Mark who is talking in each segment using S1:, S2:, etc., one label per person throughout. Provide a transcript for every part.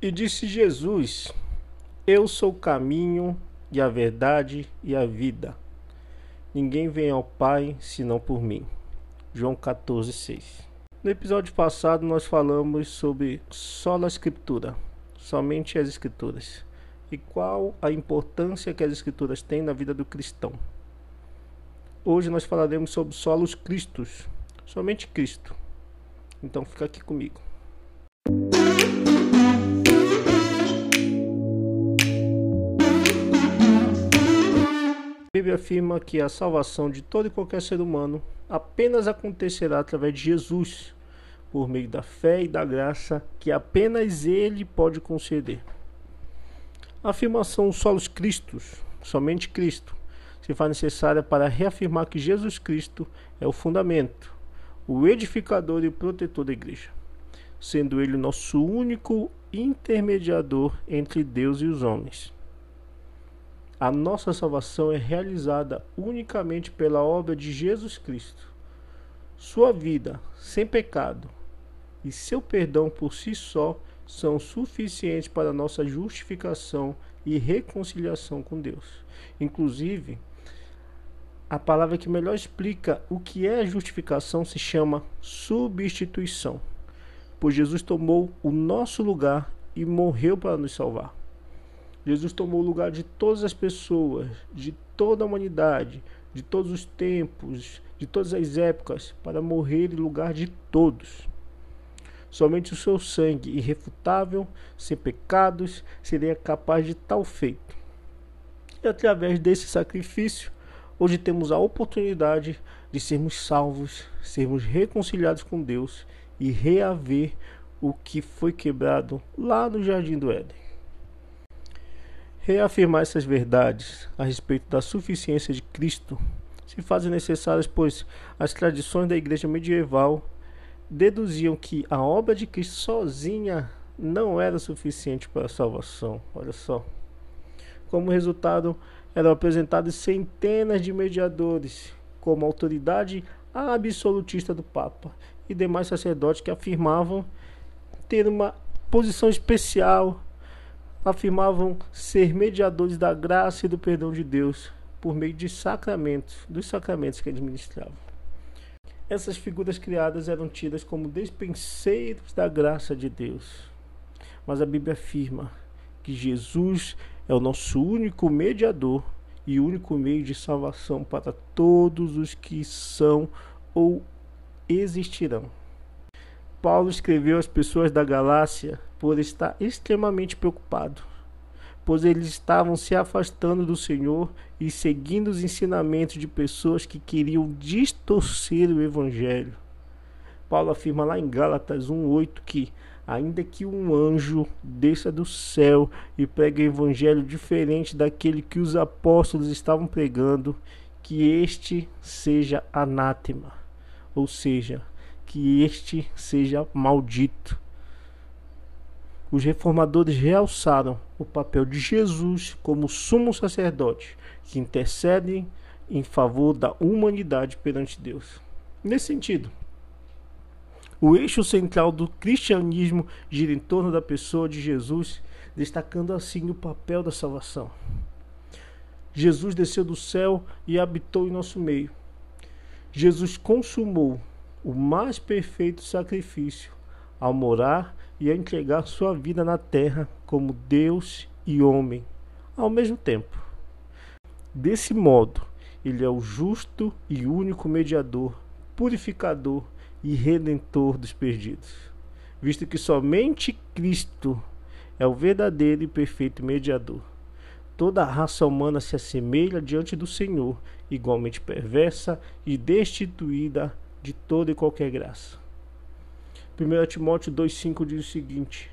S1: E disse Jesus: Eu sou o caminho e a verdade e a vida. Ninguém vem ao Pai senão por mim. João 14:6. No episódio passado nós falamos sobre só a escritura, somente as escrituras, e qual a importância que as escrituras têm na vida do cristão. Hoje nós falaremos sobre solos Cristos, somente Cristo. Então fica aqui comigo. Bíblia afirma que a salvação de todo e qualquer ser humano apenas acontecerá através de Jesus, por meio da fé e da graça que apenas Ele pode conceder. A afirmação solos Cristos, somente Cristo, se faz necessária para reafirmar que Jesus Cristo é o fundamento, o edificador e o protetor da igreja, sendo Ele nosso único intermediador entre Deus e os homens. A nossa salvação é realizada unicamente pela obra de Jesus Cristo. Sua vida sem pecado e seu perdão por si só são suficientes para nossa justificação e reconciliação com Deus. Inclusive, a palavra que melhor explica o que é justificação se chama substituição, pois Jesus tomou o nosso lugar e morreu para nos salvar. Jesus tomou o lugar de todas as pessoas, de toda a humanidade, de todos os tempos, de todas as épocas, para morrer em lugar de todos. Somente o seu sangue irrefutável, sem pecados, seria capaz de tal feito. E através desse sacrifício, hoje temos a oportunidade de sermos salvos, sermos reconciliados com Deus e reaver o que foi quebrado lá no Jardim do Éden. Reafirmar essas verdades a respeito da suficiência de Cristo se fazem necessárias, pois as tradições da igreja medieval deduziam que a obra de Cristo sozinha não era suficiente para a salvação. Olha só. Como resultado, eram apresentados centenas de mediadores, como autoridade absolutista do Papa e demais sacerdotes que afirmavam ter uma posição especial afirmavam ser mediadores da graça e do perdão de Deus por meio de sacramentos, dos sacramentos que eles ministravam. Essas figuras criadas eram tidas como despenseiros da graça de Deus. Mas a Bíblia afirma que Jesus é o nosso único mediador e único meio de salvação para todos os que são ou existirão. Paulo escreveu às pessoas da Galácia por estar extremamente preocupado, pois eles estavam se afastando do Senhor e seguindo os ensinamentos de pessoas que queriam distorcer o Evangelho. Paulo afirma lá em Gálatas 1,8 que, ainda que um anjo desça do céu e pregue um evangelho diferente daquele que os apóstolos estavam pregando, que este seja anátema, ou seja, que este seja maldito. Os reformadores realçaram o papel de Jesus como sumo sacerdote que intercede em favor da humanidade perante Deus. Nesse sentido, o eixo central do cristianismo gira em torno da pessoa de Jesus, destacando assim o papel da salvação. Jesus desceu do céu e habitou em nosso meio. Jesus consumou o mais perfeito sacrifício ao morar e a entregar sua vida na terra como Deus e homem ao mesmo tempo. Desse modo, ele é o justo e único mediador, purificador e redentor dos perdidos, visto que somente Cristo é o verdadeiro e perfeito mediador. Toda a raça humana se assemelha diante do Senhor, igualmente perversa e destituída de toda e qualquer graça. 1 Timóteo 2,5 diz o seguinte: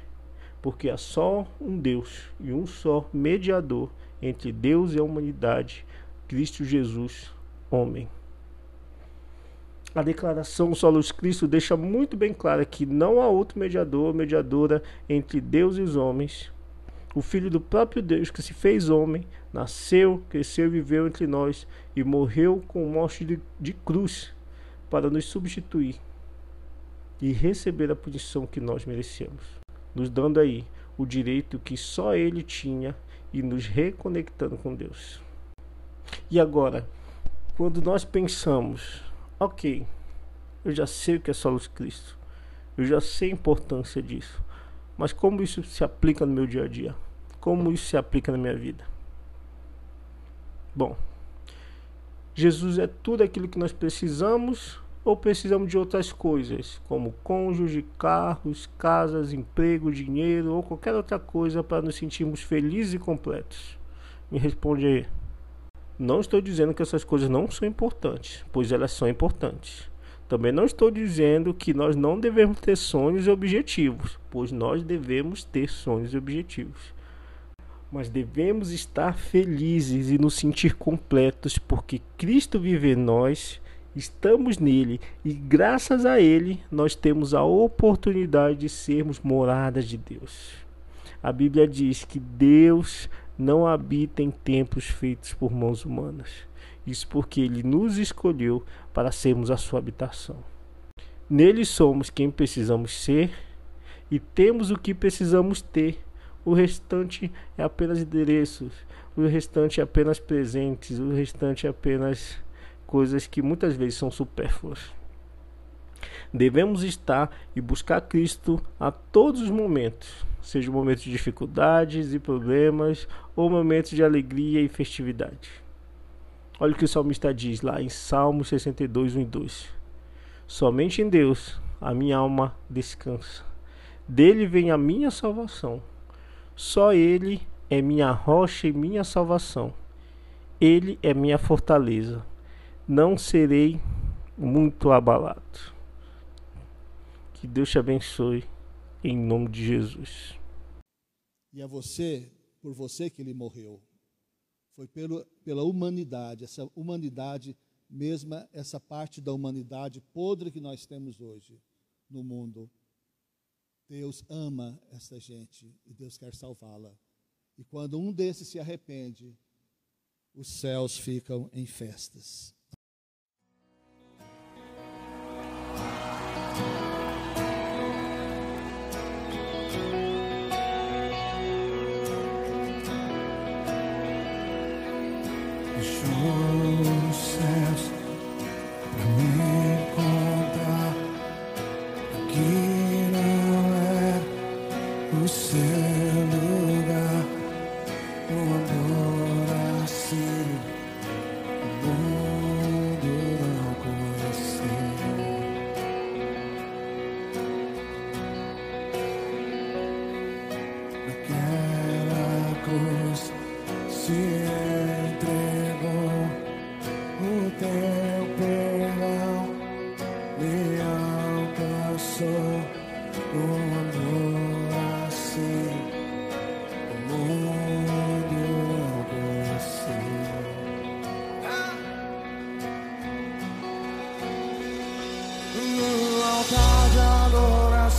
S1: Porque há só um Deus e um só mediador entre Deus e a humanidade, Cristo Jesus, homem. A declaração Solos Cristo deixa muito bem clara que não há outro mediador ou mediadora entre Deus e os homens. O Filho do próprio Deus que se fez homem, nasceu, cresceu e viveu entre nós e morreu com morte de, de cruz para nos substituir e receber a punição que nós merecemos, nos dando aí o direito que só ele tinha e nos reconectando com Deus. E agora, quando nós pensamos, ok, eu já sei o que é solos Cristo, eu já sei a importância disso, mas como isso se aplica no meu dia a dia? Como isso se aplica na minha vida? Bom, Jesus é tudo aquilo que nós precisamos ou precisamos de outras coisas, como cônjuge, carros, casas, emprego, dinheiro ou qualquer outra coisa para nos sentirmos felizes e completos? Me responde aí. Não estou dizendo que essas coisas não são importantes, pois elas são importantes. Também não estou dizendo que nós não devemos ter sonhos e objetivos, pois nós devemos ter sonhos e objetivos. Mas devemos estar felizes e nos sentir completos, porque Cristo vive em nós estamos nele e graças a ele nós temos a oportunidade de sermos moradas de Deus. A Bíblia diz que Deus não habita em templos feitos por mãos humanas. Isso porque ele nos escolheu para sermos a sua habitação. Nele somos quem precisamos ser e temos o que precisamos ter. O restante é apenas endereços, o restante é apenas presentes, o restante é apenas coisas que muitas vezes são supérfluas. Devemos estar e buscar Cristo a todos os momentos, seja momentos de dificuldades e problemas ou momentos de alegria e festividade. Olha o que o salmista diz lá em Salmo 62, 1 e 2. Somente em Deus a minha alma descansa. Dele vem a minha salvação. Só Ele é minha rocha e minha salvação. Ele é minha fortaleza não serei muito abalado. Que Deus te abençoe em nome de Jesus.
S2: E a você, por você que ele morreu. Foi pelo, pela humanidade, essa humanidade, mesma essa parte da humanidade podre que nós temos hoje no mundo. Deus ama essa gente e Deus quer salvá-la. E quando um desses se arrepende, os céus ficam em festas.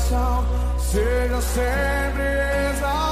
S3: coração seja sempre exaltado.